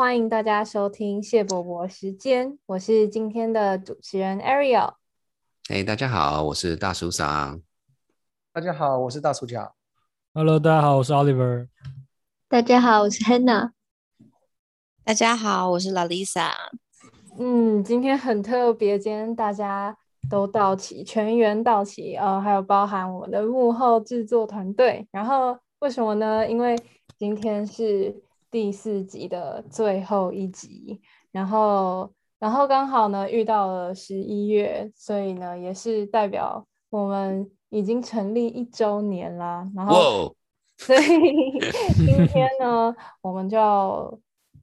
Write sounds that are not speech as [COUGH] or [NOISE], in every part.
欢迎大家收听谢伯伯时间，我是今天的主持人 Ariel。哎，大家好，我是大叔桑。大家好，我是大叔甲。Hello，大家好，我是 Oliver。大家好，我是 Hannah。大家好，我是 Lalisa。嗯，今天很特别，今天大家都到齐，全员到齐，呃，还有包含我们的幕后制作团队。然后为什么呢？因为今天是。第四集的最后一集，然后，然后刚好呢遇到了十一月，所以呢也是代表我们已经成立一周年啦。然后，所以 [LAUGHS] 今天呢，我们就要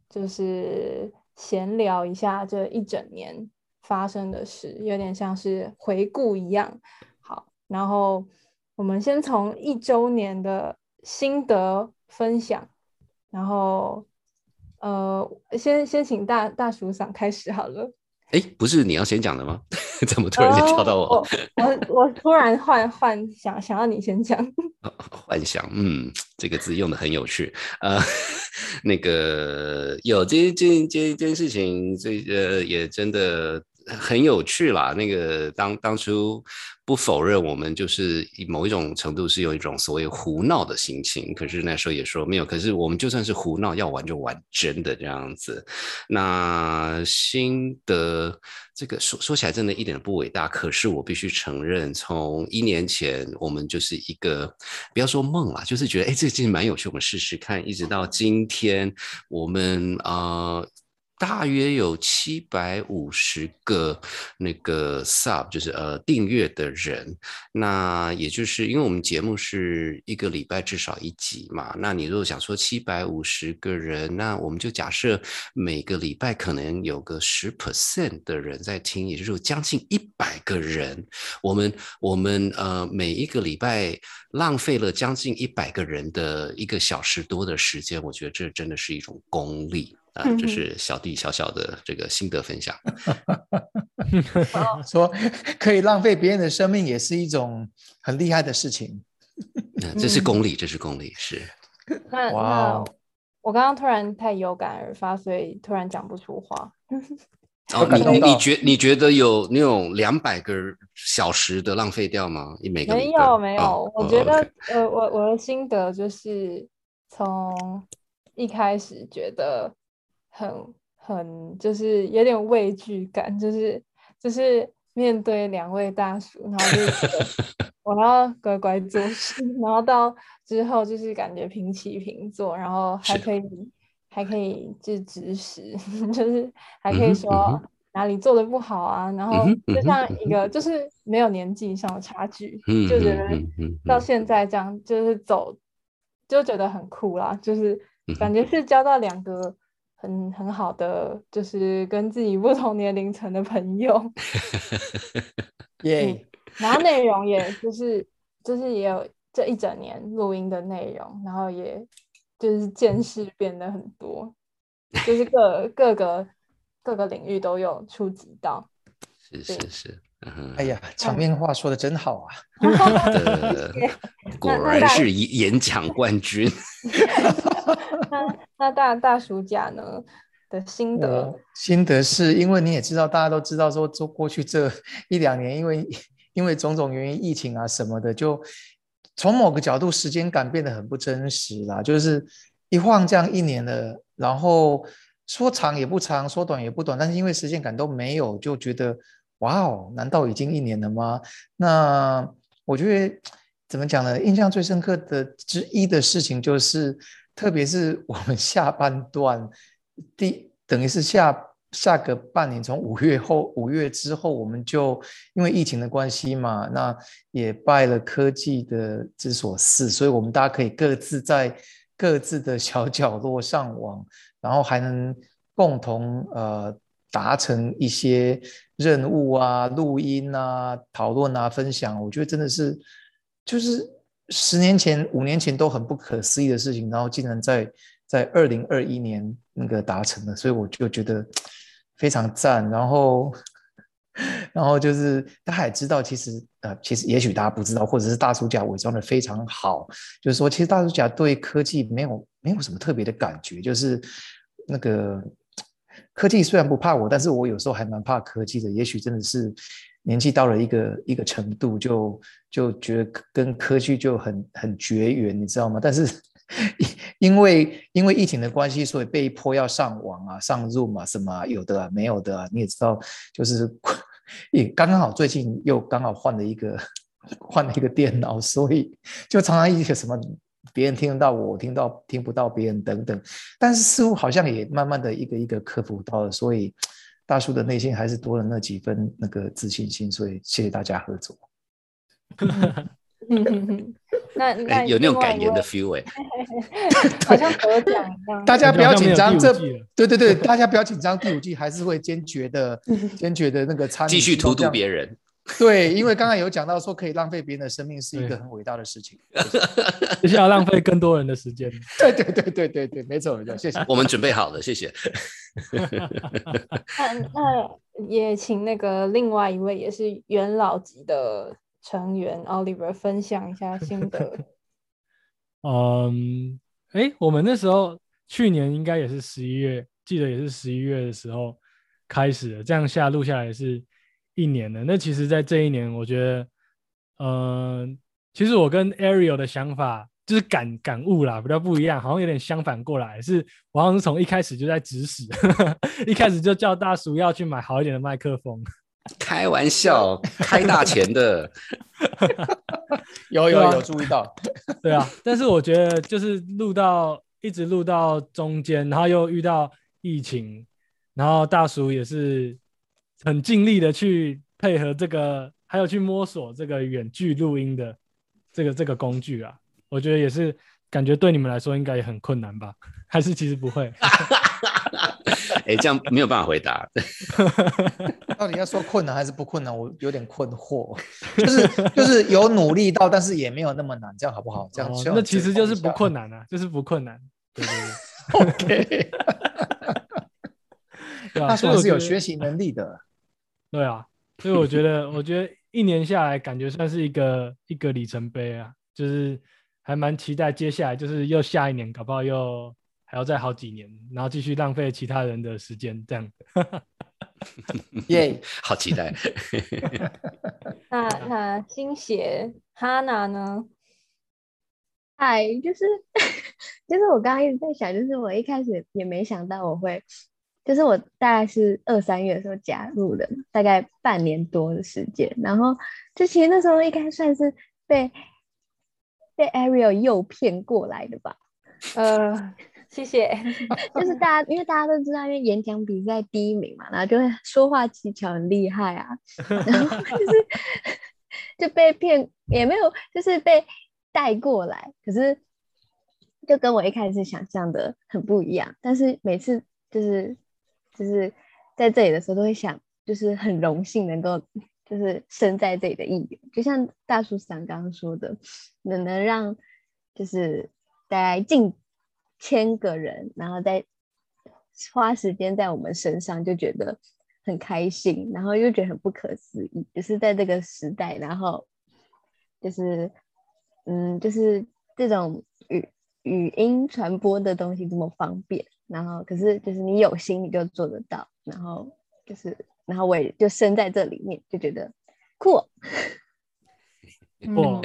就是闲聊一下这一整年发生的事，有点像是回顾一样。好，然后我们先从一周年的心得分享。然后，呃，先先请大大叔长开始好了。哎，不是你要先讲的吗？[LAUGHS] 怎么突然间跳到我？我我突然幻幻想想要你先讲。[LAUGHS] 幻想，嗯，这个字用的很有趣。呃，那个有这这这这件事情，这呃也真的。很有趣啦，那个当当初不否认，我们就是某一种程度是有一种所谓胡闹的心情，可是那时候也说没有，可是我们就算是胡闹，要玩就玩真的这样子。那心得这个说说起来真的一点都不伟大，可是我必须承认，从一年前我们就是一个不要说梦啦，就是觉得哎这个其实蛮有趣，我们试试看，一直到今天我们啊。大约有七百五十个那个 sub，就是呃订阅的人，那也就是因为我们节目是一个礼拜至少一集嘛，那你如果想说七百五十个人，那我们就假设每个礼拜可能有个十 percent 的人在听，也就是将近一百个人，我们我们呃每一个礼拜浪费了将近一百个人的一个小时多的时间，我觉得这真的是一种功力。啊，这是小弟小小的这个心得分享。[LAUGHS] 说可以浪费别人的生命，也是一种很厉害的事情。[LAUGHS] 这是功力，这是功力，是。那那我刚刚突然太有感而发，所以突然讲不出话。[LAUGHS] 哦，你你你觉你觉得有那种两百个小时的浪费掉吗？一每个没有没有，我觉得呃，我我的心得就是从一开始觉得。很很就是有点畏惧感，就是就是面对两位大叔，然后就 [LAUGHS] 我要乖乖做事，[LAUGHS] 然后到之后就是感觉平起平坐，然后还可以还可以就指使，[LAUGHS] 就是还可以说哪里做的不好啊，然后就像一个就是没有年纪上的差距，就觉得到现在这样就是走就觉得很酷啦，就是感觉是交到两个。很很好的，就是跟自己不同年龄层的朋友，[LAUGHS] 耶。然后内容也就是就是也有这一整年录音的内容，然后也就是见识变得很多，就是各各个各个领域都有触及到。是是是，哎呀，场面话说的真好啊！[LAUGHS] 果然是演讲冠军。[LAUGHS] 那那大大暑假呢的心得？心得是因为你也知道，大家都知道说，做过去这一两年，因为因为种种原因，疫情啊什么的，就从某个角度，时间感变得很不真实啦。就是一晃这样一年了，然后说长也不长，说短也不短，但是因为时间感都没有，就觉得哇哦，难道已经一年了吗？那我觉得怎么讲呢？印象最深刻的之一的事情就是。特别是我们下半段，第等于是下下个半年，从五月后五月之后，我们就因为疫情的关系嘛，那也拜了科技的之所赐，所以我们大家可以各自在各自的小角落上网，然后还能共同呃达成一些任务啊、录音啊、讨论啊、分享。我觉得真的是就是。十年前、五年前都很不可思议的事情，然后竟然在在二零二一年那个达成了，所以我就觉得非常赞。然后，[LAUGHS] 然后就是大家也知道，其实呃，其实也许大家不知道，或者是大叔甲伪装的非常好，就是说，其实大叔甲对科技没有没有什么特别的感觉，就是那个科技虽然不怕我，但是我有时候还蛮怕科技的。也许真的是年纪到了一个一个程度，就就觉得跟科技就很很绝缘，你知道吗？但是 [LAUGHS] 因为因为疫情的关系，所以被迫要上网啊，上 Zoom 啊，什么有的啊，没有的啊，你也知道，就是 [LAUGHS] 也刚刚好最近又刚好换了一个 [LAUGHS] 换了一个电脑，所以就常常一些什么。别人听得到我，听到听不到别人等等，但是似乎好像也慢慢的一个一个克服到了，所以大叔的内心还是多了那几分那个自信心，所以谢谢大家合作。[LAUGHS] 那那有那种感言的 feel 哎，好像得奖一样。大家不要紧张，这对对对，[LAUGHS] 大家不要紧张，第五季还是会坚决的 [LAUGHS] 坚决的那个参与，继续荼毒别人。对，因为刚刚有讲到说可以浪费别人的生命是一个很伟大的事情，[LAUGHS] 就是要浪费更多人的时间。[LAUGHS] 对对对对对对，没错没错，谢谢。我们准备好了，谢谢。那 [LAUGHS] 那也请那个另外一位也是元老级的成员 Oliver 分享一下心得。嗯，哎，我们那时候去年应该也是十一月，记得也是十一月的时候开始的，这样下录下来是。一年了，那其实，在这一年，我觉得，嗯，其实我跟 Ariel 的想法就是感感悟啦，比较不一样，好像有点相反过来。是，我好像是从一开始就在指使，[LAUGHS] 一开始就叫大叔要去买好一点的麦克风。开玩笑，[LAUGHS] 开大钱的，[LAUGHS] 有有有注意到，对啊。但是我觉得，就是录到一直录到中间，然后又遇到疫情，然后大叔也是。很尽力的去配合这个，还有去摸索这个远距录音的这个这个工具啊，我觉得也是感觉对你们来说应该也很困难吧？[LAUGHS] 还是其实不会？[LAUGHS] 哎，这样没有办法回答。[LAUGHS] 到底要说困难还是不困难？我有点困惑。就是就是有努力到，但是也没有那么难，这样好不好？这样那其实就是不困难啊，就是不困难。对对对。OK。他说我是有学习能力的。对啊，所以我觉得，我觉得一年下来，感觉算是一个一个里程碑啊，就是还蛮期待接下来，就是又下一年，搞不好又还要再好几年，然后继续浪费其他人的时间，这样。耶，[LAUGHS] 好期待。[LAUGHS] 那那新鞋哈娜呢？嗨，就是 [LAUGHS] 就是我刚刚一直在想，就是我一开始也没想到我会。就是我大概是二三月的时候加入的，大概半年多的时间。然后就其实那时候应该算是被被 Ariel 诱骗过来的吧。呃，[LAUGHS] 谢谢。就是大家因为大家都知道，因为演讲比赛第一名嘛，然后就会说话技巧很厉害啊。[LAUGHS] 然后就是就被骗，也没有就是被带过来，可是就跟我一开始想象的很不一样。但是每次就是。就是在这里的时候，都会想，就是很荣幸能够，就是生在这里的一员。就像大叔想刚刚说的，能能让就是大概近千个人，然后再花时间在我们身上，就觉得很开心，然后又觉得很不可思议。就是在这个时代，然后就是嗯，就是这种语语音传播的东西这么方便。然后，可是就是你有心，你就做得到。然后就是，然后我也就生在这里面，就觉得酷。[LAUGHS] 嗯，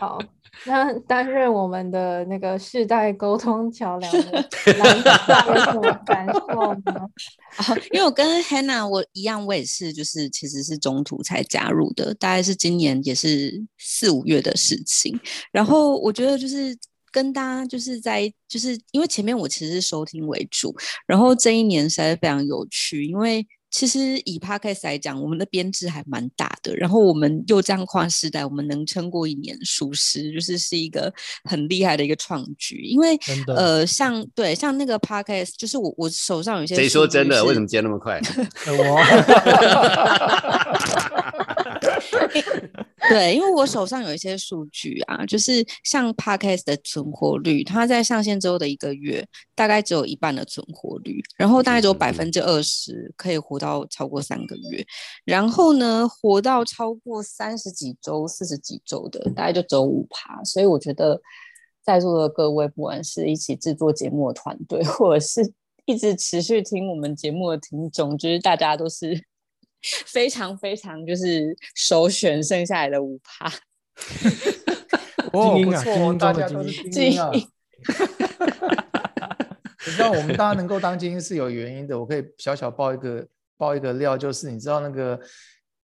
好，那担任我们的那个世代沟通桥梁的蓝 [LAUGHS] 色有什么感受呢？[LAUGHS] 因为我跟 Hannah 我一样，我也是，就是其实是中途才加入的，大概是今年也是四五月的事情。然后我觉得就是。跟大家就是在，就是因为前面我其实是收听为主，然后这一年实在非常有趣，因为其实以 podcast 来讲，我们的编制还蛮大的，然后我们又这样跨时代，我们能撑过一年，属实就是是一个很厉害的一个创举。因为呃，像对像那个 podcast，就是我我手上有些谁说真的？为什么接那么快？[LAUGHS] 我。[LAUGHS] 对，因为我手上有一些数据啊，就是像 Podcast 的存活率，它在上线之后的一个月，大概只有一半的存活率，然后大概只有百分之二十可以活到超过三个月，然后呢，活到超过三十几周、四十几周的，大概就只有五趴，所以我觉得。在座的各位，不管是一起制作节目的团队，或者是一直持续听我们节目的听众，就是大家都是非常非常就是首选剩下来的五趴。[LAUGHS] 哦，精英啊不错大家都是精精英啊。你 [LAUGHS] 知道我们大家能够当精英是有原因的，我可以小小爆一个爆一个料，就是你知道那个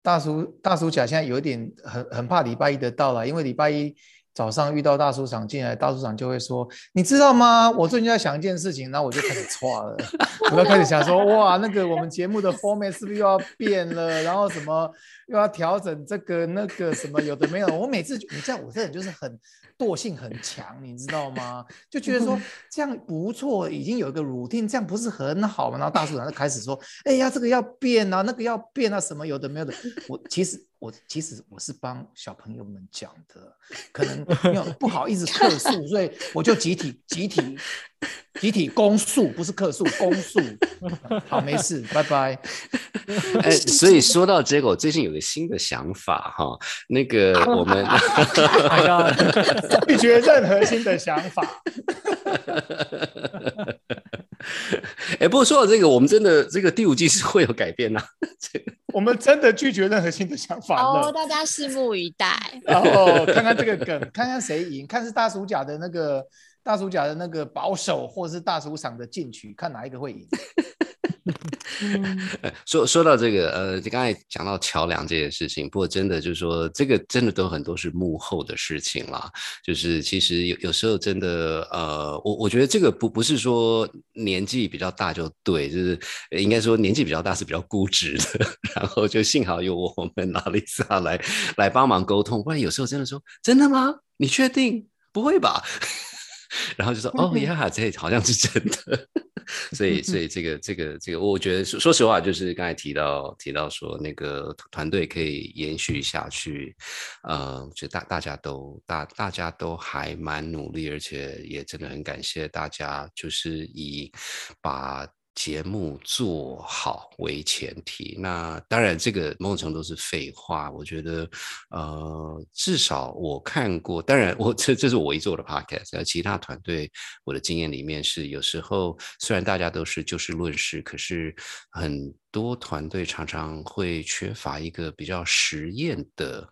大叔大叔甲现在有一点很很怕礼拜一的到来，因为礼拜一早上遇到大叔长进来，大叔长就会说，你知道吗？我最近在想一件事情，然后我就开始错了，[LAUGHS] 我就开始想说，哇，那个我们节目的 format 是不是又要变了？然后什么又要调整这个那个什么有的没有？我每次你知道我这人就是很惰性很强，你知道吗？就觉得说这样不错，已经有一个 routine，这样不是很好吗？然后大叔长就开始说，哎呀，这个要变啊，那个要变啊，什么有的没有的。我其实我其实我是帮小朋友们讲的，可能因为不好意思客诉，所以我就集体集体集体公诉，不是客诉，公诉。[LAUGHS] 好，没事，拜拜。[LAUGHS] 哎，所以说到这个，我最近有个新的想法哈，那个我们 [LAUGHS] 拒绝任何新的想法。[LAUGHS] 哎，不过说到这个，我们真的这个第五季是会有改变呐、这个我们真的拒绝任何新的想法哦，大家拭目以待。然后看看这个梗，看看谁赢，看是大暑假的那个大叔甲的那个保守，或是大叔赏的进取，看哪一个会赢。呃 [LAUGHS] 说说到这个，呃，就刚才讲到桥梁这件事情，不过真的就是说，这个真的都很多是幕后的事情啦。就是其实有有时候真的，呃，我我觉得这个不不是说年纪比较大就对，就是呃应该说年纪比较大是比较固执的。[LAUGHS] 然后就幸好有我们拉丽莎来来帮忙沟通，不然有时候真的说真的吗？你确定？不会吧？[LAUGHS] 然后就说哦呀，这好像是真的。[LAUGHS] 所以，所以这个，这个，这个，我觉得说说实话，就是刚才提到提到说那个团队可以延续下去，呃，就大大家都大大家都还蛮努力，而且也真的很感谢大家，就是以把。节目做好为前提，那当然这个某种程度是废话。我觉得，呃，至少我看过，当然我 [LAUGHS] 这这是我一做的 podcast，其他团队我的经验里面是，有时候虽然大家都是就事论事，可是很多团队常常会缺乏一个比较实验的。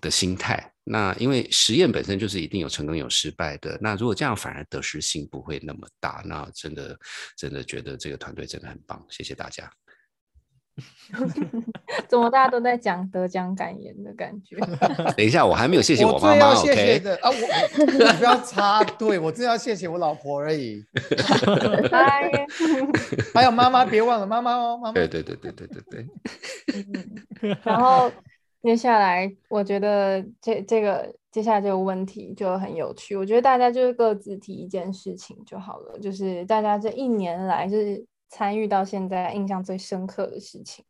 的心态，那因为实验本身就是一定有成功有失败的，那如果这样反而得失心不会那么大，那真的真的觉得这个团队真的很棒，谢谢大家。[LAUGHS] 怎么大家都在讲得奖感言的感觉？等一下，我还没有谢谢我我妈妈最要谢谢，OK？的啊，我你不要插队，我真要谢谢我老婆而已。嗨，还有妈妈，别忘了妈妈哦，妈妈。对对对对对对对，[LAUGHS] 嗯然后接下来，我觉得这这个接下来这个问题就很有趣。我觉得大家就是各自提一件事情就好了，就是大家这一年来就是参与到现在印象最深刻的事情。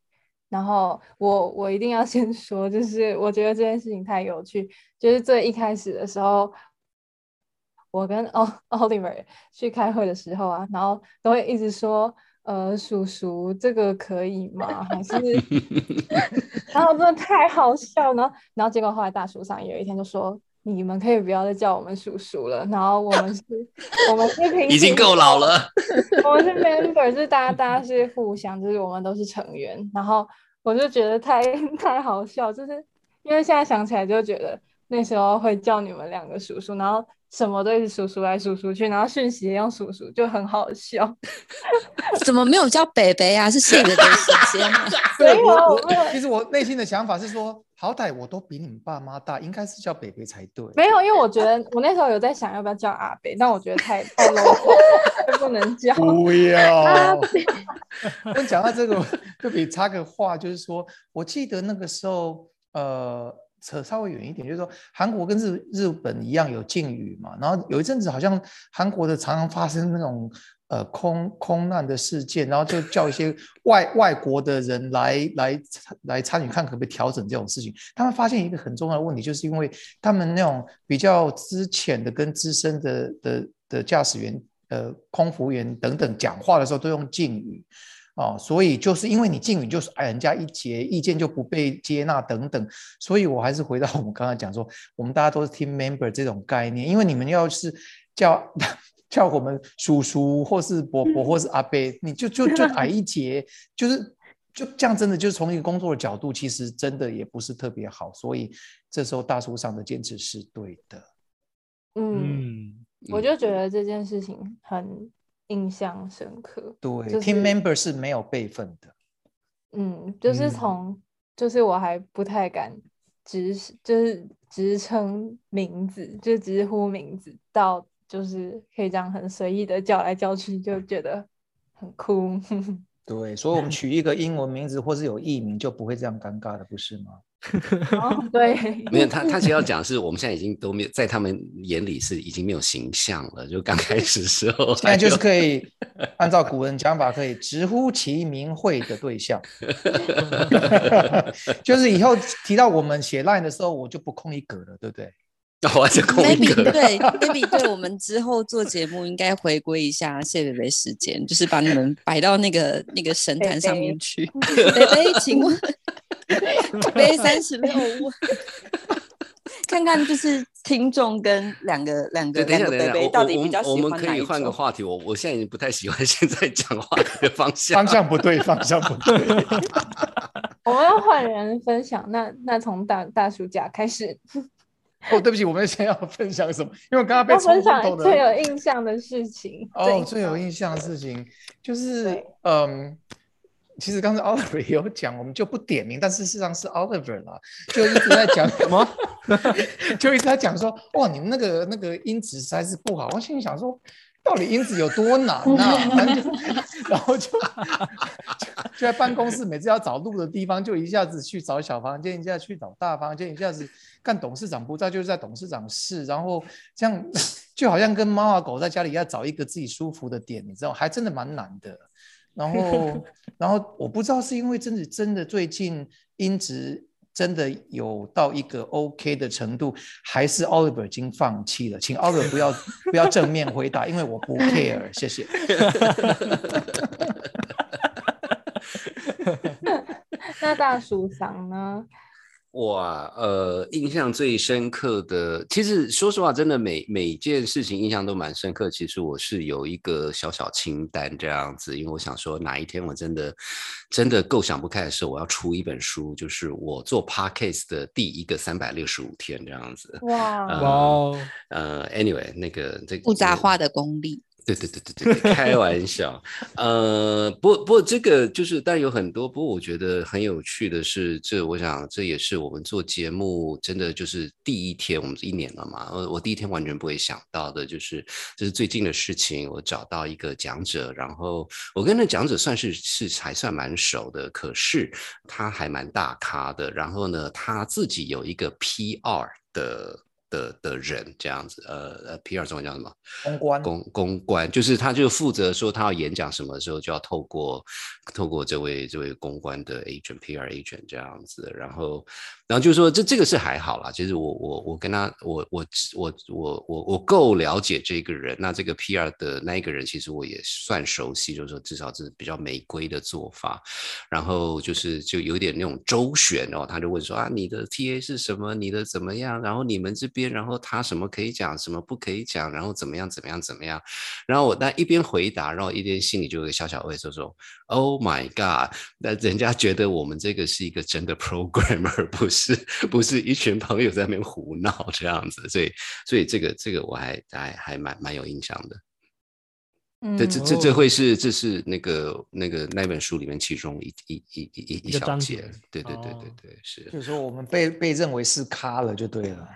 然后我我一定要先 [LAUGHS] 说，就是我觉得这件事情太有趣，就是最一开始的时候。我跟奥 Oliver 去开会的时候啊，然后都会一直说，呃，叔叔这个可以吗？还是，[LAUGHS] 然后真的太好笑了。然后结果后来大叔上有一天就说，你们可以不要再叫我们叔叔了。然后我们是，我们是平已经够老了。我们是 member，就是大家大家是互相，就是我们都是成员。然后我就觉得太 [LAUGHS] 太好笑，就是因为现在想起来就觉得那时候会叫你们两个叔叔，然后。什么都是叔叔来叔叔去，然后讯息也用叔叔，就很好笑。[LAUGHS] 怎么没有叫北北啊？是谁的时间 [LAUGHS] 吗？对，我没有我没有其实我内心的想法是说，好歹我都比你们爸妈大，应该是叫北北才对。没有，因为我觉得我那时候有在想要不要叫阿北，但我觉得太太 low，不能叫。不要。跟 [LAUGHS] 讲到这个，就可以插个话，就是说我记得那个时候，呃。扯稍微远一点，就是说韩国跟日日本一样有禁语嘛，然后有一阵子好像韩国的常常发生那种呃空空难的事件，然后就叫一些外外国的人来来来参与看可不可以调整这种事情。他们发现一个很重要的问题，就是因为他们那种比较资浅的跟资深的的的驾驶员、呃空服员等等讲话的时候都用敬语。哦，所以就是因为你敬语就是矮人家一截，意见就不被接纳等等，所以我还是回到我们刚刚讲说，我们大家都是 team member 这种概念，因为你们要是叫 [LAUGHS] 叫我们叔叔或是伯伯或是阿伯，你就就就矮一截，就是就这样，真的就是从一个工作的角度，其实真的也不是特别好，所以这时候大叔上的坚持是对的。嗯，嗯，我就觉得这件事情很印象深刻。对、就 t e a m member 是没有备份的。嗯，就是嗯从，就是我还不太敢直，就是直称名字，就直呼名字，到就是可以这样很随意的叫来叫去，就觉得很酷。[LAUGHS] 对，所以我们取一个英文名字或是有艺名，就不会这样尴尬的，不是吗？[LAUGHS] 哦，[LAUGHS] 对，没有，他他其实要讲的是，我们现在已经都没有在他们眼里是已经没有形象了。就刚开始的时候，现在就是可以按照古人讲法，可以直呼其名讳的对象，[LAUGHS] 就是以后提到我们写 line 的时候，我就不空一格了，对不对？[LAUGHS] 我还是空一 maybe 个。对 maybe 对我们之后做节目应该回归一下谢北北时间，就是把你们摆到那个那个神坛上面去。北北，请问 [LAUGHS] 北三十六问，看看就是听众跟两个两个北北到底比较们我们可以喜欢哪一种？换个话题。我我现在已经不太喜欢现在讲话的方向。[LAUGHS] 方向不对，方向不对。我们要换人分享，那那从大大暑假开始，哦，对不起，我们先要分享什么？因为我刚刚被要分冲昏头的。享最有印象的事情。哦，最有印象的事情就是，嗯，其实刚才 Oliver 也有讲，我们就不点名，但是事实上是 Oliver 啦，就一直在讲什么，[LAUGHS] 就一直在讲说，哇，你们那个那个音质实在是不好。我心里想说，到底音质有多难呐、[LAUGHS] 反正就然后就就就在办公室，每次要找路的地方，就一下子去找小房间，一下去找大房间，一下子看董事长不在，就是在董事长室，然后这样 [LAUGHS] 就好像跟猫啊狗在家里要找一个自己舒服的点，你知道，还真的蛮难的。然后，[LAUGHS] 然后我不知道是因为真的真的最近音质真的有到一个 OK 的程度，还是 Oliver 已经放弃了？请 Oliver 不要 [LAUGHS] 不要正面回答，因为我不 care，谢谢。那大叔桑呢？哇，呃，印象最深刻的，其实说实话，真的每每件事情印象都蛮深刻。其实我是有一个小小清单这样子，因为我想说哪一天我真的真的够想不开的时候，我要出一本书，就是我做 podcast 的第一个三百六十五天这样子。哇，呃哇哦，呃，anyway，那个这个复杂化的功力，对对对对对，开玩笑。[LAUGHS] 呃，不不这个就是，但有很多。不过我觉得很有趣的是，这我想这也是我们做节目真的就是第一天，我们一年了嘛。我我第一天完全不会想到的，就是这是最近的事情。我找到一个讲者，然后我跟那讲者算是是还算蛮熟的，可是他还蛮大咖的。然后呢，他自己有一个 PR 的。的的人这样子，呃呃，PR 中文叫什么？公关公公关，就是他就负责说他要演讲什么时候就要透过透过这位这位公关的 agent PR agent 这样子，然后然后就说这这个是还好啦，其实我我我跟他我我我我我我够了解这个人，那这个 PR 的那一个人其实我也算熟悉，就是说至少是比较玫瑰的做法，然后就是就有点那种周旋哦，他就问说啊你的 TA 是什么，你的怎么样，然后你们这边。然后他什么可以讲，什么不可以讲，然后怎么样怎么样怎么样，然后我那一边回答，然后一边心里就有个小小畏缩说：“Oh my god！” 那人家觉得我们这个是一个真的 [LAUGHS] programmer，不是不是一群朋友在那边胡闹这样子，所以所以这个这个我还还还蛮蛮有印象的。嗯这这这这会是这是那个那个那本书里面其中一一一一一小节节，对对对哦对对是。就是说我们被被认为是咖了就对了。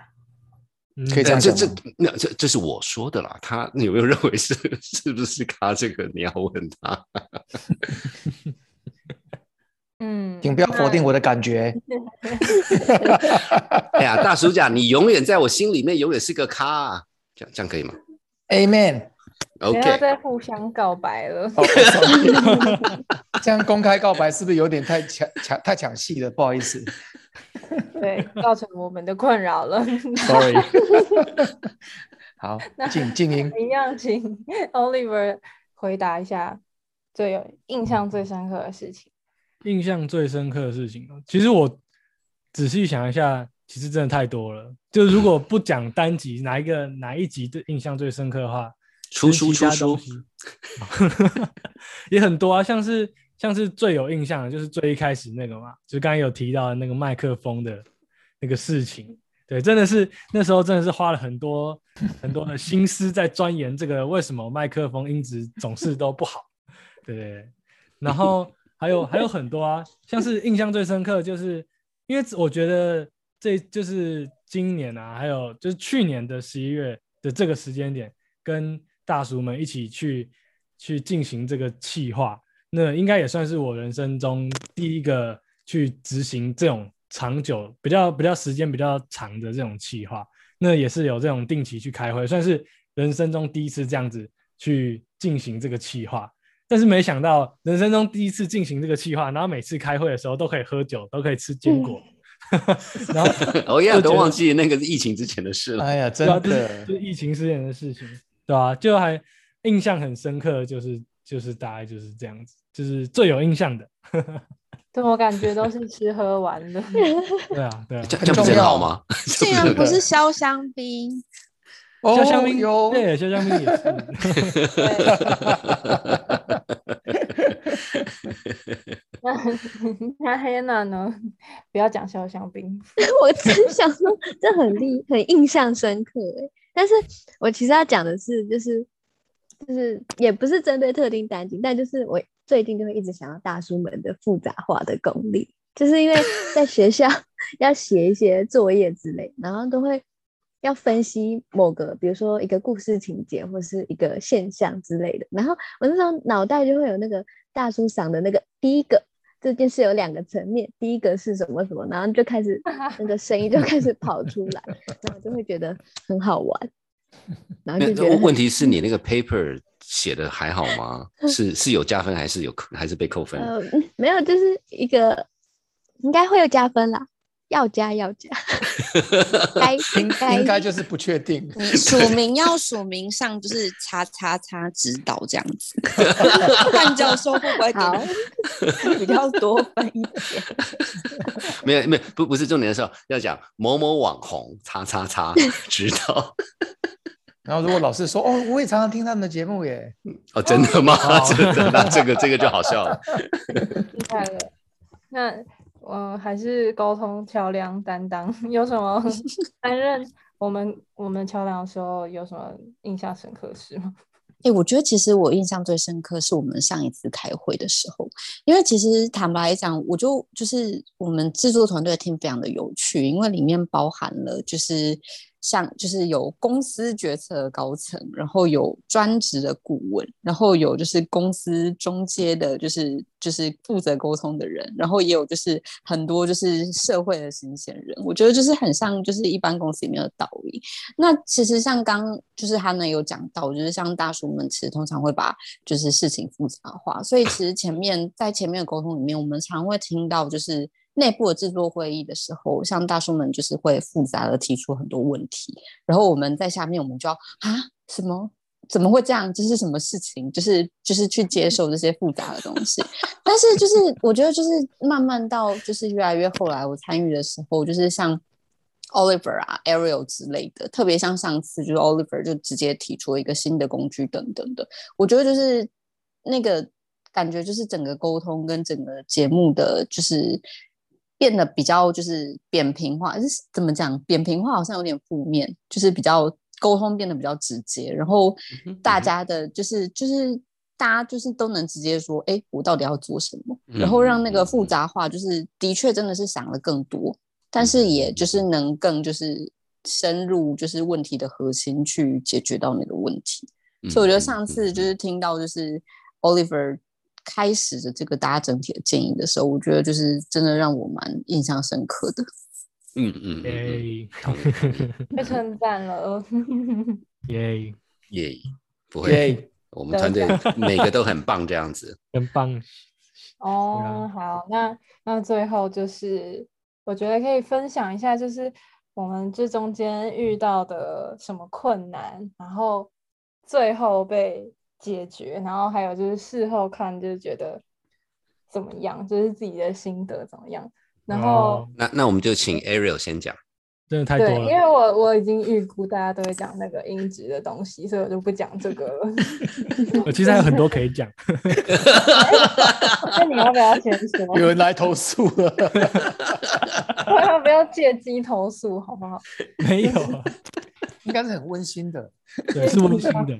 嗯可以这样这这那这这是我说的啦，他你有没有认为是 [LAUGHS] 是不是咖这个你要问他？[LAUGHS] 嗯，请不要否定我的感觉。[LAUGHS] 哎呀，大叔讲你永远在我心里面永远是个咖、啊，这样这样可以吗 Amen。OK，不要再互相告白了。[LAUGHS] 这样公开告白是不是有点太抢抢太抢戏了？不好意思对，造成我们的困扰了。，sorry。[LAUGHS] 好，静静音。一样，请 Oliver 回答一下最有印象最深刻的事情？印象最深刻的事情哦，其实我仔细想一下，其实真的太多了。就如果不讲单集，哪一个哪一集的印象最深刻的话，出书出书也很多啊，像是像是最有印象的，就是最一开始那个嘛，就刚才有提到的那个麦克风的那个事情。对，真的是那时候真的是花了很多很多的心思在钻研这个为什么麦克风音质总是都不好。对，然后还有还有很多啊，像是印象最深刻，就是因为我觉得这就是今年啊，还有就是去年的十一月的这个时间点，跟大叔们一起去去进行这个企划，那应该也算是我人生中第一个去执行这种长久、比较比较时间比较长的这种企划。那也是有这种定期去开会，算是人生中第一次这样子去进行这个企划。但是没想到人生中第一次进行这个计划，然后每次开会的时候都可以喝酒，都可以吃坚果，[LAUGHS] 然后 [LAUGHS] 哦呀，都忘记那个是疫情之前的事了。哎呀，真对啊，就是的就，是疫情之前的事情，对吧、就还印象很深刻，就是就是大概就是这样子，就是最有印象的。[LAUGHS] 对我感觉都是吃喝玩的。对啊，对啊，这样这样不是好吗？竟然不是潇香槟，哦潇湘冰有对，潇湘冰也是。那 [LAUGHS] 那黑娜呢？不要讲潇湘冰，[LAUGHS] 我只是想说，这很厉很印象深刻哎。但是我其实要讲的是，就是就是也不是针对特定单集，但就是我最近就会一直想要大叔们的复杂化的功力，就是因为在学校 [LAUGHS] 要写一些作业之类，然后都会要分析某个，比如说一个故事情节或是一个现象之类的，然后我那时候脑袋就会有那个大叔赏的那个第一个。这件事有两个层面，第一个是什么什么，然后就开始 [LAUGHS] 那个声音就开始跑出来，然后就会觉得很好玩，然后那就觉得问题是你那个 paper 写的还好吗？是是有加分还是有还是被扣分？呃嗯没有，就是一个应该会有加分啦，要加要加，[LAUGHS] 该应 [LAUGHS] 应该就是不确定。你 [LAUGHS] 署名要署名上就是叉叉叉指导这样子，范教授会不会给好比较多分一点？没有没有不不是重点的时候要讲某某网红叉叉叉指导然后如果老师说哦，我也常常听他们的节目耶，哦，真的吗？哦真的？那这个这个就好笑了。厉害了。那呃，还是沟通桥梁担当，有什么 [LAUGHS] 担任我们我们桥梁的时候有什么印象深刻的事吗？[LAUGHS] 哎、我觉得其实我印象最深刻是我们上一次开会的时候，因为其实坦白来讲，我就就是我们制作团队的 team 非常的有趣，因为里面包含了就是像就是有公司决策的高层，然后有专职的顾问，然后有就是公司中阶的，就是就是负责沟通的人，然后也有就是很多就是社会的新鲜人，我觉得就是很像就是一般公司里面的道理。那其实像刚就是他们有讲到，就是像大叔们其实通常会把就是事情复杂化，所以其实前面在前面的沟通里面，我们常会听到就是内部的制作会议的时候，像大叔们就是会复杂的提出很多问题，然后我们在下面我们就要啊什么。怎么会这样？这是什么事情？就是就是去接受这些复杂的东西，但是就是我觉得就是慢慢到就是越来越后来我参与的时候，就是像 Oliver 啊、Ariel 之类的，特别像上次就是 Oliver 就直接提出了一个新的工具等等的，我觉得就是那个感觉，就是整个沟通跟整个节目的就是变得比较就是扁平化，是怎么讲？扁平化好像有点负面，就是比较沟通变得比较直接，然后大家的就是就是。大家就是都能直接说，哎，我到底要做什么？然后让那个复杂化，就是的确真的是想了更多，但是也就是能更就是深入就是问题的核心去解决到那个问题。所以我觉得上次就是听到就是 Oliver 开始的这个大家整体的建议的时候，我觉得就是真的让我蛮印象深刻的。[LAUGHS] 嗯嗯嗯耶 [LAUGHS] 被称赞了，耶，耶，不会，耶，我们团队每个都很棒，这样子。[LAUGHS] 很棒！哦，好，那那最后就是我觉得可以分享一下，就是我们这中间遇到的什么困难，然后最后被解决，然后还有就是事后看，就是觉得怎么样，就是自己的心得怎么样。然后哦那那我们就请 Ariel 先讲。真的太多了因为。我我已经预估大家都会讲那个音质的东西，所以我就不讲这个了。[LAUGHS] 我其实还有很多可以讲。那你要不要先说？有人来投诉了，[LAUGHS] 要不要借机投诉，好不好？没有啊，应该是很温馨的。对，是温馨的。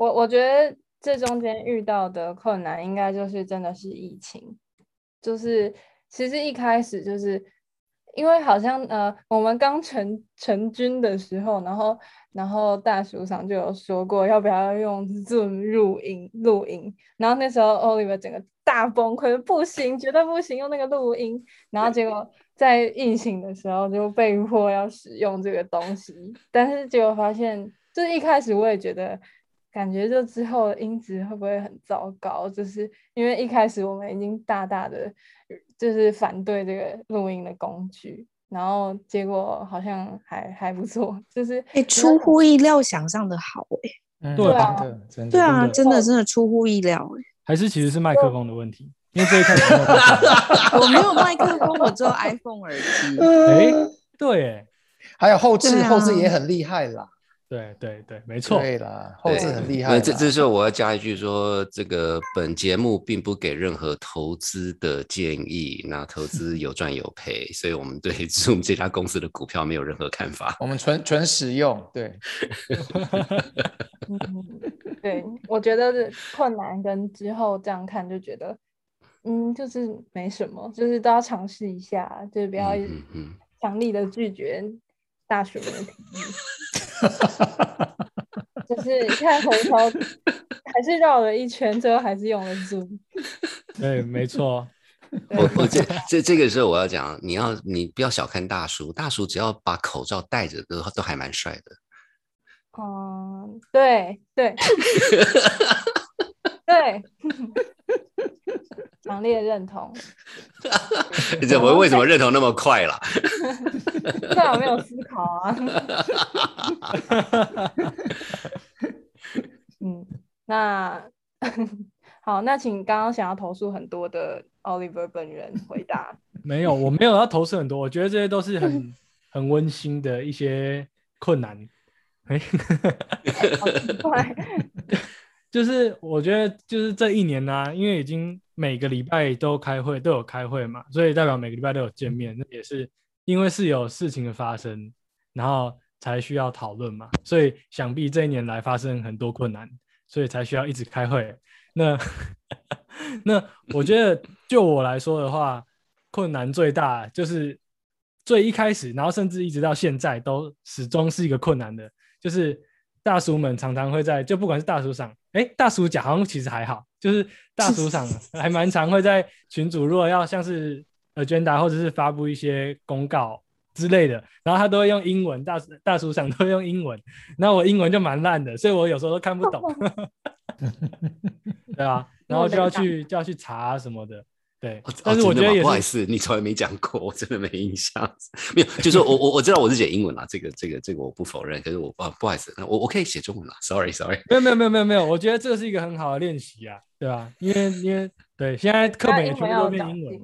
我我觉得这中间遇到的困难，应该就是真的是疫情，就是其实一开始就是因为好像呃，我们刚成成军的时候，然后然后大叔上就有说过要不要用 Zoom 录音录音，然后那时候 Oliver 整个大崩溃，不行，绝对不行，用那个录音，然后结果在疫情的时候就被迫要使用这个东西，但是结果发现，就是一开始我也觉得。感觉就之后的音质会不会很糟糕？就是因为一开始我们已经大大的就是反对这个录音的工具，然后结果好像还还不错，就是哎、出乎意料，想象的好哎、嗯对啊真的真的。对啊，真的真的出乎意料哎、还是其实是麦克风的问题，因为这一开始没有麦克风 [LAUGHS] [LAUGHS] 我没有麦克风，我只有 iPhone 耳机。[LAUGHS] 哎，对，哎，还有后置，后置也很厉害啦。对对对，没错。对啦，后置很厉害啦。这这时候我要加一句说，这个本节目并不给任何投资的建议，那投资有赚有赔，所以我们对 [LAUGHS] Zoom 这家公司的股票没有任何看法。我们纯纯使用，对，[LAUGHS] 嗯，对，我觉得困难跟之后这样看就觉得，嗯，就是没什么，就是都要尝试一下，就是不要强力的拒绝大学们的提议。[LAUGHS] 就是看回头还是绕了一圈，最后还是用了 Zoom。[LAUGHS] 对，没错。我我 [LAUGHS] 这这这个时候我要讲，你要你不要小看大叔，大叔只要把口罩戴着都都还蛮帅的。嗯，对对对，强烈认同。你怎么为什么认同那么快啦？但我没有思考啊。[LAUGHS] 嗯，那好，那请刚刚想要投诉很多的 Oliver 本人回答。[LAUGHS] 没有，我没有要投诉很多，我觉得这些都是很 [LAUGHS] 很温馨的一些困难。哎，好奇怪，就是我觉得就是这一年呢、因为已经每个礼拜都开会，都有开会嘛，所以代表每个礼拜都有见面，那也是因为是有事情的发生，然后才需要讨论嘛，所以想必这一年来发生很多困难，所以才需要一直开会。那 [LAUGHS] 那我觉得就我来说的话，困难最大就是最一开始，然后甚至一直到现在都始终是一个困难的，就是大叔们常常会在，就不管是大叔上，哎，大叔甲好像其实还好，就是大叔上 [LAUGHS] 还蛮常会在群主，如果要像是 agenda 或者是发布一些公告之类的，然后他都会用英文，大大叔上都会用英文，那我英文就蛮烂的，所以我有时候都看不懂，[LAUGHS] 对啊，然后就要去就要去查什么的，对哦，但是我觉得也是不好意思，你从来没讲过，我真的没印象。没有，就是我我我知道我是写英文啦，这个这个这个我不否认。可是我啊不好意思，我我可以写中文啦，sorry sorry。没有没有没有没有没有，我觉得这是一个很好的练习啊，对吧？因为因为对，现在课本也全部都变英文，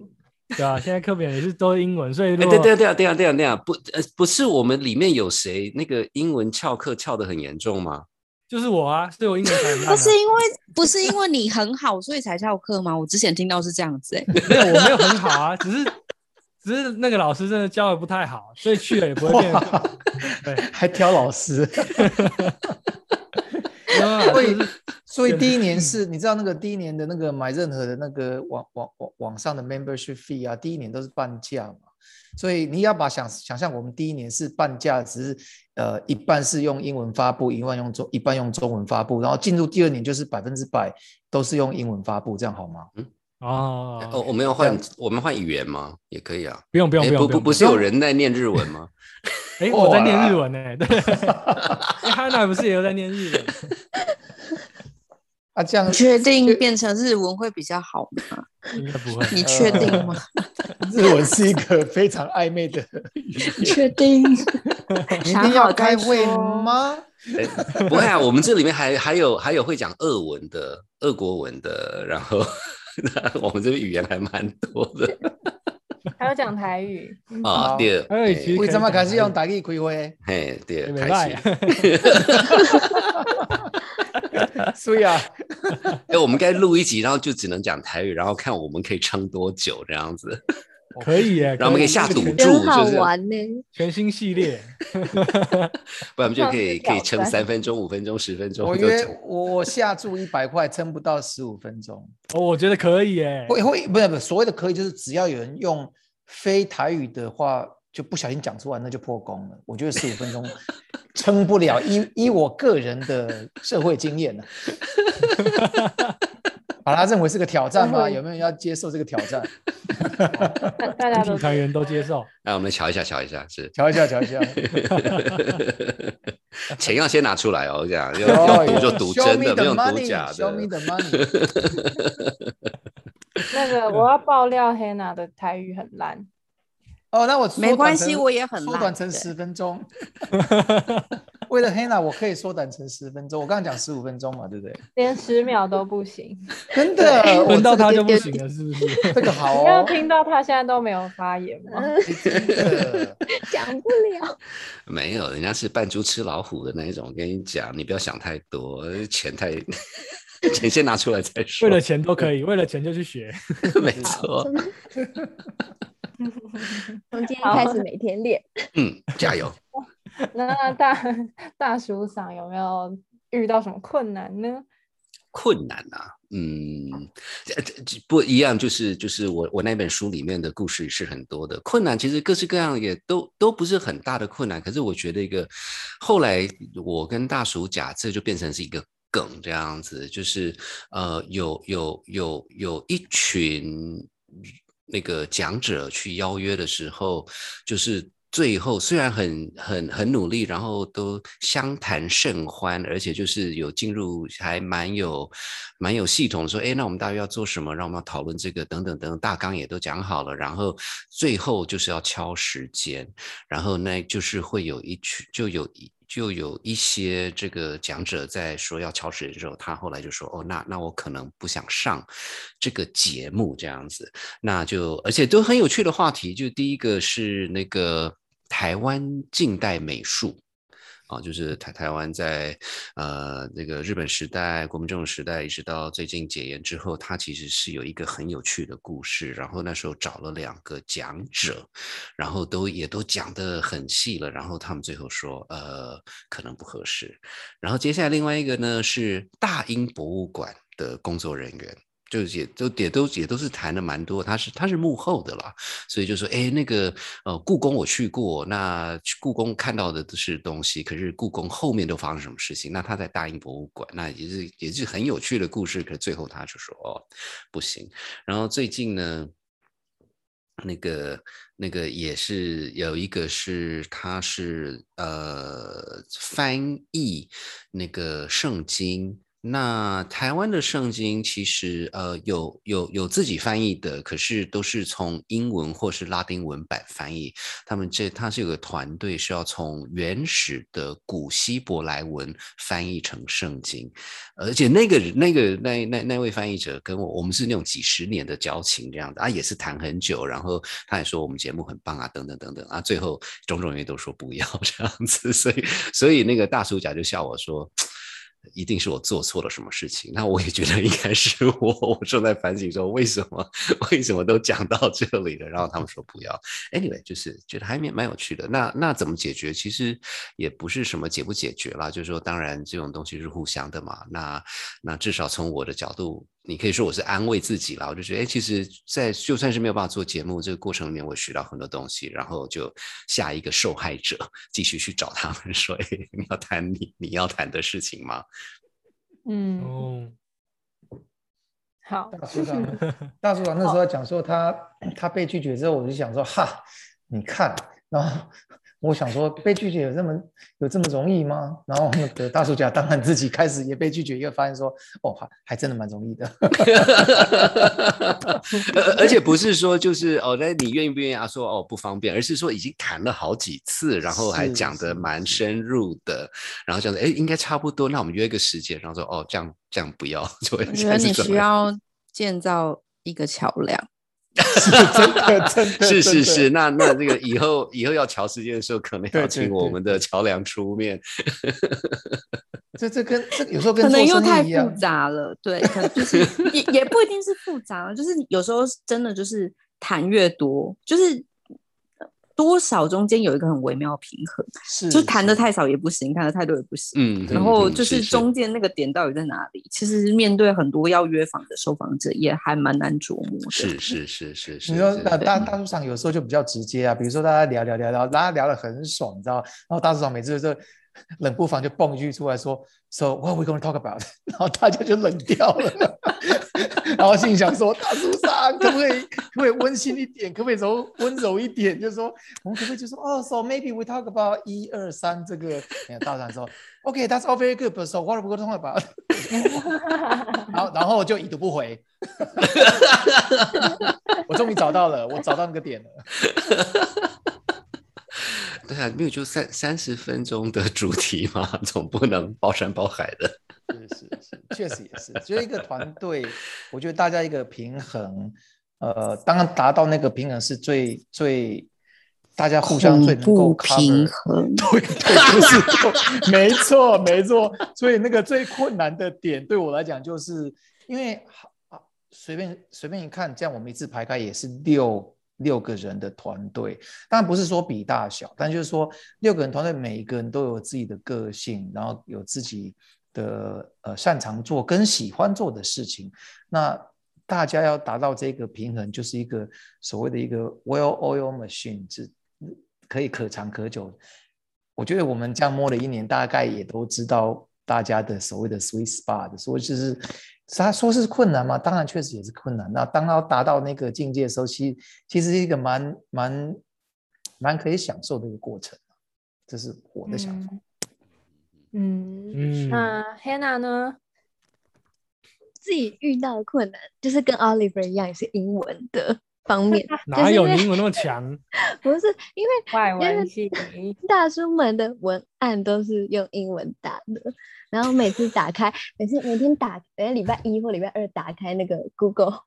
[LAUGHS] 对啊？现在课本也是都英文，所以哎，如果对对对啊对啊对啊对啊，不呃不是我们里面有谁那个英文翘课翘得很严重吗？[LAUGHS] 就是我啊，所以我英文 [LAUGHS] 才很烂、啊。不是因为不是因为你很好，所以才翘课吗？我之前听到是这样子哎、没有，我没有很好啊，只是只是那个老师真的教的不太好，所以去了也不会变。对，还挑老师。所以所以第一年是，你知道那个第一年的那个买任何的那个网网网网上的 membership fee 啊，第一年都是半价嘛。所以你要把想想象，我们第一年是半价，只是呃一半是用英文发布，一半用中一半用中文发布，然后进入第二年就是百分之百都是用英文发布，这样好吗？哦，哦，我们要换我们换语言吗？也可以啊。不用不用哎不用用不不不是有人在念日文吗？哎，我在念日文呢，对，[LAUGHS] 哎，Hanna 不是也有在念日文？啊，这样你确定变成日文会比较好吗？应该不会。你确定吗？[LAUGHS] 日文是一个非常暧昧的语你言，确定？[LAUGHS] 你一定要开会吗？哎不会啊，我们这里面还还有还有会讲俄文的、俄国文的，然后我们这边语言还蛮多的还要讲台语，嗯啊。对，哎为什么开始用打？台语开会？嘿，第二开始。所以 [LAUGHS] 啊，[LAUGHS] 哎，我们该录一集，然后就只能讲台语，然后看我们可以撑多久这样子，可以耶，然后我们可以下赌全注就是玩呢。全新系列，[LAUGHS] 不然我们就可以可以撑三分钟、五分钟、十分钟。我都讲约我我下注一百块，撑不到十五分钟。哦，我觉得可以耶。会会不是不是所谓的可以，就是只要有人用非台语的话，就不小心讲出来，那就破功了。我觉得十五分钟撑不了，依依我个人的社会经验呢、把它认为是个挑战吗？有没有人要接受这个挑战？[LAUGHS] 大大家团员都接受，[LAUGHS] 那，我们瞧一下，瞧一下，是 [LAUGHS] 瞧一下，瞧一下。钱要先拿出来哦，这样要哦要赌就赌真的没有赌 money, 假 Show me 的。the money。那个我要爆料，Hannah 的台语很烂，哦，那我没关系我也很烂缩短成十分钟。为了 Hannah，我可以缩短成十分钟。我刚刚讲十五分钟嘛，对不对？[LAUGHS] 连十秒都不行。[LAUGHS] 真的，我轮到他就不行了，是不是？[LAUGHS] 这个好哦，听到他现在都没有发言吗？嗯，真的。讲不了。没有，人家是扮猪吃老虎的那一种。我跟你讲，你不要想太多，钱太钱先拿出来再说。为了钱都可以，为了钱就去学。没错，从今天开始每天练。嗯，加油。[LAUGHS] 那大大叔想有没有遇到什么困难呢？困难啊，嗯，这这不一样，就是就是我我那本书里面的故事是很多的困难，其实各式各样也都都不是很大的困难，可是我觉得一个后来我跟大叔甲这就变成是一个梗这样子，就是呃有有有有一群那个讲者去邀约的时候，就是。最后虽然很很很努力，然后都相谈甚欢，而且就是有进入还蛮有蛮有系统，说，哎，那我们大约要做什么？让我们讨论这个等等等等，大纲也都讲好了，然后最后就是要敲时间，然后那就是会有一群就有一。就有一些这个讲者在说要敲水的时候，他后来就说：“哦，那那我可能不想上这个节目这样子。”那就而且都很有趣的话题，就第一个是那个台湾近代美术。啊，就是台台湾在呃那个日本时代、国民政府时代，一直到最近解严之后，它其实是有一个很有趣的故事。然后那时候找了两个讲者，然后都也都讲得很细了。然后他们最后说，呃，可能不合适。然后接下来另外一个呢是大英博物馆的工作人员。就也都也都也都是谈的蛮多，他是他是幕后的啦，所以就说，哎，那个呃，故宫我去过，那故宫看到的都是东西，可是故宫后面都发生什么事情？那他在大英博物馆，那也是也是很有趣的故事，可是最后他就说，哦，不行。然后最近呢，那个那个也是有一个是他是呃翻译那个圣经。那台湾的圣经其实呃有有有自己翻译的，可是都是从英文或是拉丁文版翻译。他们这他是有个团队是要从原始的古希伯来文翻译成圣经，而且那个那个那那那位翻译者跟我我们是那种几十年的交情这样的啊，也是谈很久，然后他也说我们节目很棒啊，等等等等啊，最后种种原因都说不要 [LAUGHS] 这样子，所以所以那个大叔甲就笑我说。一定是我做错了什么事情，那我也觉得应该是我，我正在反省说为什么为什么都讲到这里了，然后他们说不要，anyway 就是觉得还蛮蛮有趣的。那那怎么解决？其实也不是什么解不解决啦，就是说当然这种东西是互相的嘛。那那至少从我的角度，你可以说我是安慰自己啦，我就觉得哎，其实，在就算是没有办法做节目这个过程里面，我学到很多东西，然后就下一个受害者继续去找他们说，哎，你要谈你你要谈的事情吗？嗯，哦，好，大组长，[LAUGHS] 大组长那时候讲说他他被拒绝之后，我就想说哈，你看，然后我想说被拒绝有这么有这么容易吗？然后那个大叔家当然自己开始也被拒绝，又发现说哦还还真的蛮容易的。[LAUGHS] 而而且不是说就是哦，那你愿意不愿意啊？说哦不方便，而是说已经谈了好几次，然后还是讲是得蛮深入的，然后这样子，哎，应该差不多，那我们约个时间，然后说哦这样这样不要，[LAUGHS] 就会我觉得你需要建造一个桥梁。[LAUGHS] 是真的真的 [LAUGHS] 是是是，那那这个以后 [LAUGHS] 以后要调时间的时候，可能要请我们的桥梁出面。这这跟这有时候跟可能又太复杂了，对，可能就是也也不一定是复杂，就是有时候真的就是谈越多，就是多少中间有一个很微妙的平衡，是就谈的太少也不行，谈的太多也不行。嗯，然后就是中间那个点到底在哪里？其实面对很多要约访的受访者，也还蛮难琢磨的。是是是是是，你说那大大大叔场有时候就比较直接啊，比如说大家聊聊聊聊，大家聊得很爽，你知道，然后大叔场每次就冷不防就蹦一句出来说，So what are we going to talk about？[LAUGHS] 然后大家就冷掉了，[LAUGHS] 然后心里想说，大叔可不可以可不可以温馨一点，可不可以柔温柔一点？就是说我们可不可以就说，哦，So maybe we talk about 一二三这个，然后大胆说，OK，that's all very good，but so what are we going to talk about？然后然后就已读不回。我终于找到了，我找到那个点了。[LAUGHS] 对啊，没有就三三十分钟的主题嘛，[LAUGHS] 总不能包山包海的。[LAUGHS] 是是是，确实也是。就是一个团队，我觉得大家一个平衡，呃，当然达到那个平衡是最最大家互相最能够平。衡，对对，就是没错没错。所以那个最困难的点对我来讲，就是因为啊随便随便一看，这样我们一字排开也是六六个人的团队，当然不是说比大小，但就是说六个人团队每一个人都有自己的个性，然后有自己的呃擅长做跟喜欢做的事情，那大家要达到这个平衡，就是一个所谓的一个 well oil machine，是可以可长可久。我觉得我们这样摸了一年，大概也都知道大家的所谓的 sweet spot，所以就是他说是困难嘛？当然确实也是困难。那当他达到那个境界的时候，其实其实是一个蛮蛮蛮可以享受的一个过程。这是我的想法。嗯，嗯，那 Hannah 呢？自己遇到的困难就是跟 Oliver 一样，也是英文的方面。[LAUGHS] 哪有英文那么强？[LAUGHS] 不是因为外因为文系，[LAUGHS] 大叔们的文案都是用英文打的，然后每次打开，每次每天打，每天礼拜一或礼拜二打开那个 Google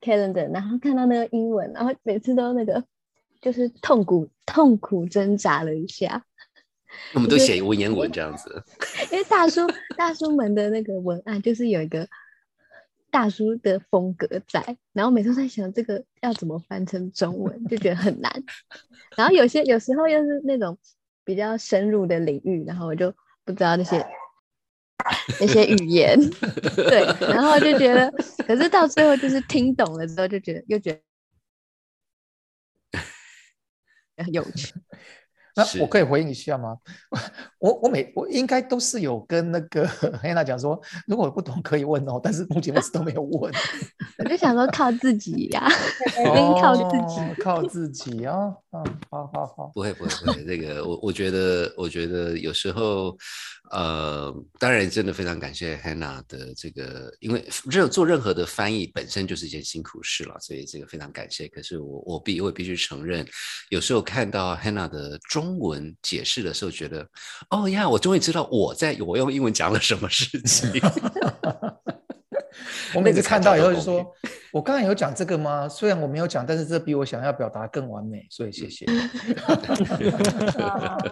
Calendar，然后看到那个英文，然后每次都那个就是痛苦痛苦挣扎了一下，我们都就是写文言文这样子。因为大叔大叔们的那个文案就是有一个大叔的风格在，然后每次在想这个要怎么翻成中文，就觉得很难。[LAUGHS] 然后有些有时候又是那种比较深入的领域，然后我就不知道那些 [LAUGHS] 那些语言，对，然后就觉得，可是到最后就是听懂了之后，就觉得又觉得很有趣。那我可以回应一下吗？[LAUGHS] 我我每我应该都是有跟那个 [LAUGHS] 黑娜讲说，如果有不懂可以问哦，但是目前为止都没有问。[LAUGHS] 我就想说靠自己呀、一定靠自己。哦靠自己啊！嗯，好好好，不会不会不会，这个我我觉得我觉得有时候，呃，当然真的非常感谢 Hannah 的这个，因为任做任何的翻译本身就是一件辛苦事了，所以这个非常感谢。可是我我必我也必须承认，有时候看到 Hannah 的中文解释的时候，觉得哦呀，我终于知道我在我用英文讲了什么事情。[LAUGHS] [LAUGHS] 我每次看到以后就说，我刚才有讲这个吗？[LAUGHS] 虽然我没有讲，但是这比我想要表达更完美，所以谢谢。[LAUGHS] 啊 [LAUGHS]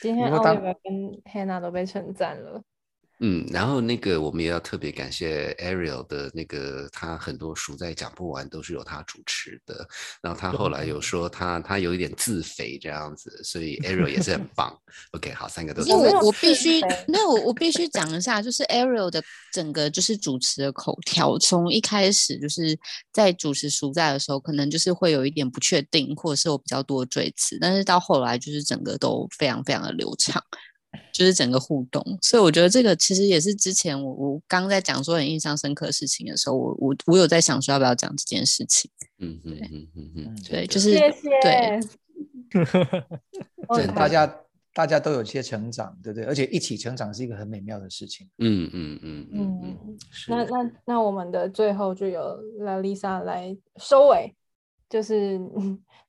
今天如果当 Oliver 跟 Hannah 都被称赞了。嗯，然后那个我们也要特别感谢 Ariel 的那个，他很多书在讲不完都是由他主持的。然后他后来有说他他有一点自肥这样子，所以 Ariel 也是很 [LAUGHS] 棒。OK，好，三个都是因为我我必须那我我必须讲一下，就是 Ariel 的整个就是主持的口条，从一开始就是在主持书在的时候，可能就是会有一点不确定，或者是有比较多的赘词，但是到后来就是整个都非常非常的流畅，就是整个互动，所以我觉得这个其实也是之前我我刚在讲说很印象深刻的事情的时候，我我我有在想说要不要讲这件事情，嗯嗯嗯嗯嗯，对就是谢谢。[LAUGHS] 对真的大家大家都有一些成长，对不对？而且一起成长是一个很美妙的事情。嗯嗯嗯嗯那那那我们的最后就有来 Lisa 来收尾，就是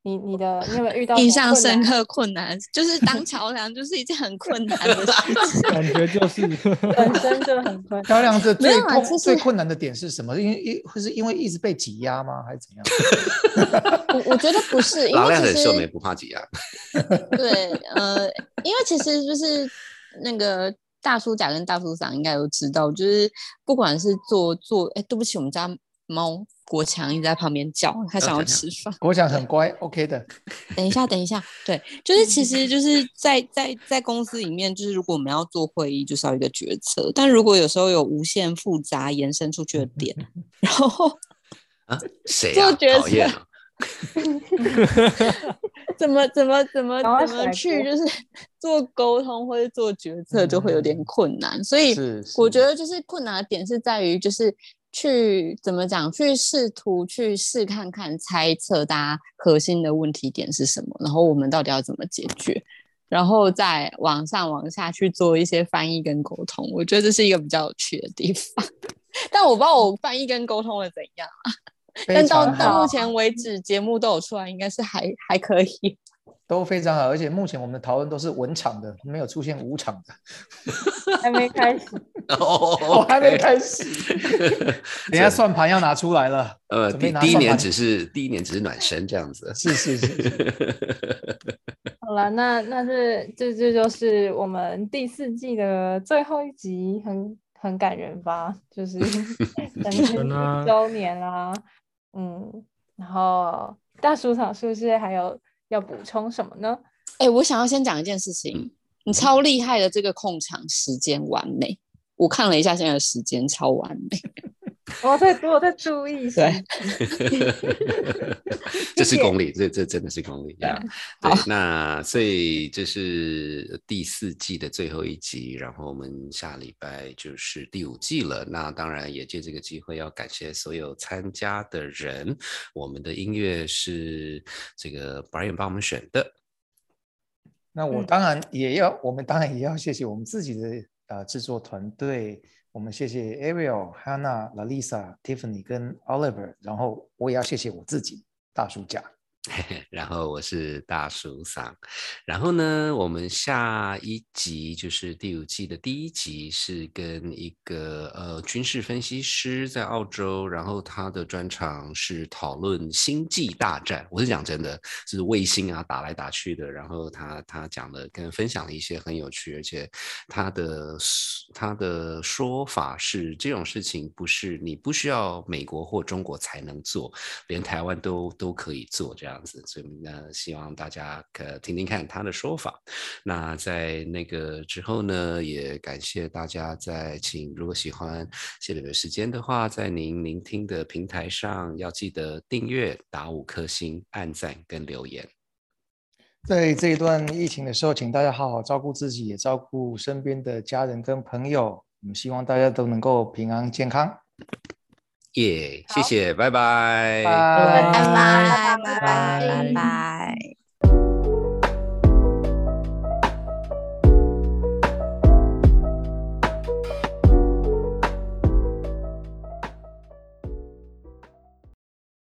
你你的你有没有遇到印象深？[LAUGHS] 刻困难，就是当桥梁就是一件很困难的事情。[LAUGHS] 感觉就是 [LAUGHS] 本身就很困难。桥梁是最痛、有啊最困难的点是什么？因为一会是因为一直被挤压吗？还是怎样？我我觉得不是，因老为其实亮很瘦美不怕挤压。对，呃，因为其实就是那个大叔甲跟大叔长应该都知道，就是不管是做做，哎，对不起，我们家猫国强一直在旁边叫，他想要吃饭。国强很乖，OK 的。[LAUGHS] 等一下，等一下，对，就是其实就是在在在公司里面，就是如果我们要做会议，就是要一个决策，但如果有时候有无限复杂延伸出去的点，然后啊，谁啊？做决讨厌策啊！[LAUGHS] 怎么怎么怎么怎么去就是 [LAUGHS] 做沟通或者做决策就会有点困难，所以我觉得就是困难的点是在于就是去怎么讲，去试图去试看看猜测大家核心的问题点是什么，然后我们到底要怎么解决。然后再往上往下去做一些翻译跟沟通，我觉得这是一个比较有趣的地方。[LAUGHS] 但我不知道我翻译跟沟通的怎样。但到到目前为止，节目都有出来，应该是还还可以。都非常好，而且目前我们的讨论都是稳场的，没有出现无场的。[LAUGHS] 还没开始，哦，[LAUGHS] 我还没开始，等下算盘要拿出来了。[LAUGHS] 呃，第第一年只是第一年只是暖身这样子。是是是是，好了，那那这这这就是我们第四季的最后一集，很很感人吧？就是等一周年啦，嗯，然后大叔场是不是还有要补充什么呢？哎、我想要先讲一件事情，你超厉害的，这个控场时间完美。我看了一下现在的时间，超完美。我在我在注意一下，[LAUGHS] 这是功力，这这真的是功力呀。对，那所以这是第四季的最后一集，然后我们下礼拜就是第五季了。那当然也借这个机会要感谢所有参加的人。我们的音乐是这个 Brian 帮我们选的，嗯那我当然也要，我们当然也要谢谢我们自己的呃制作团队，我们谢谢 Ariel、Hannah、Lalisa、Tiffany 跟 Oliver，然后我也要谢谢我自己大叔家。[LAUGHS] 然后我是大叔桑，然后呢，我们下一集就是第五季的第一集，是跟一个呃军事分析师在澳洲，然后他的专长是讨论星际大战。我是讲真的，就是卫星啊打来打去的，然后他他讲的跟分享了一些很有趣，而且他的他的说法是这种事情不是你不需要美国或中国才能做，连台湾都都可以做这样样子，所以呢，希望大家可听听看他的说法。那在那个之后呢，也感谢大家在请，如果喜欢谢柳的时间的话，在您聆听的平台上要记得订阅、打五颗星、按赞跟留言。在这一段疫情的时候，请大家好好照顾自己，也照顾身边的家人跟朋友。我们希望大家都能够平安健康。耶，谢谢，拜拜，拜拜，拜拜，拜拜。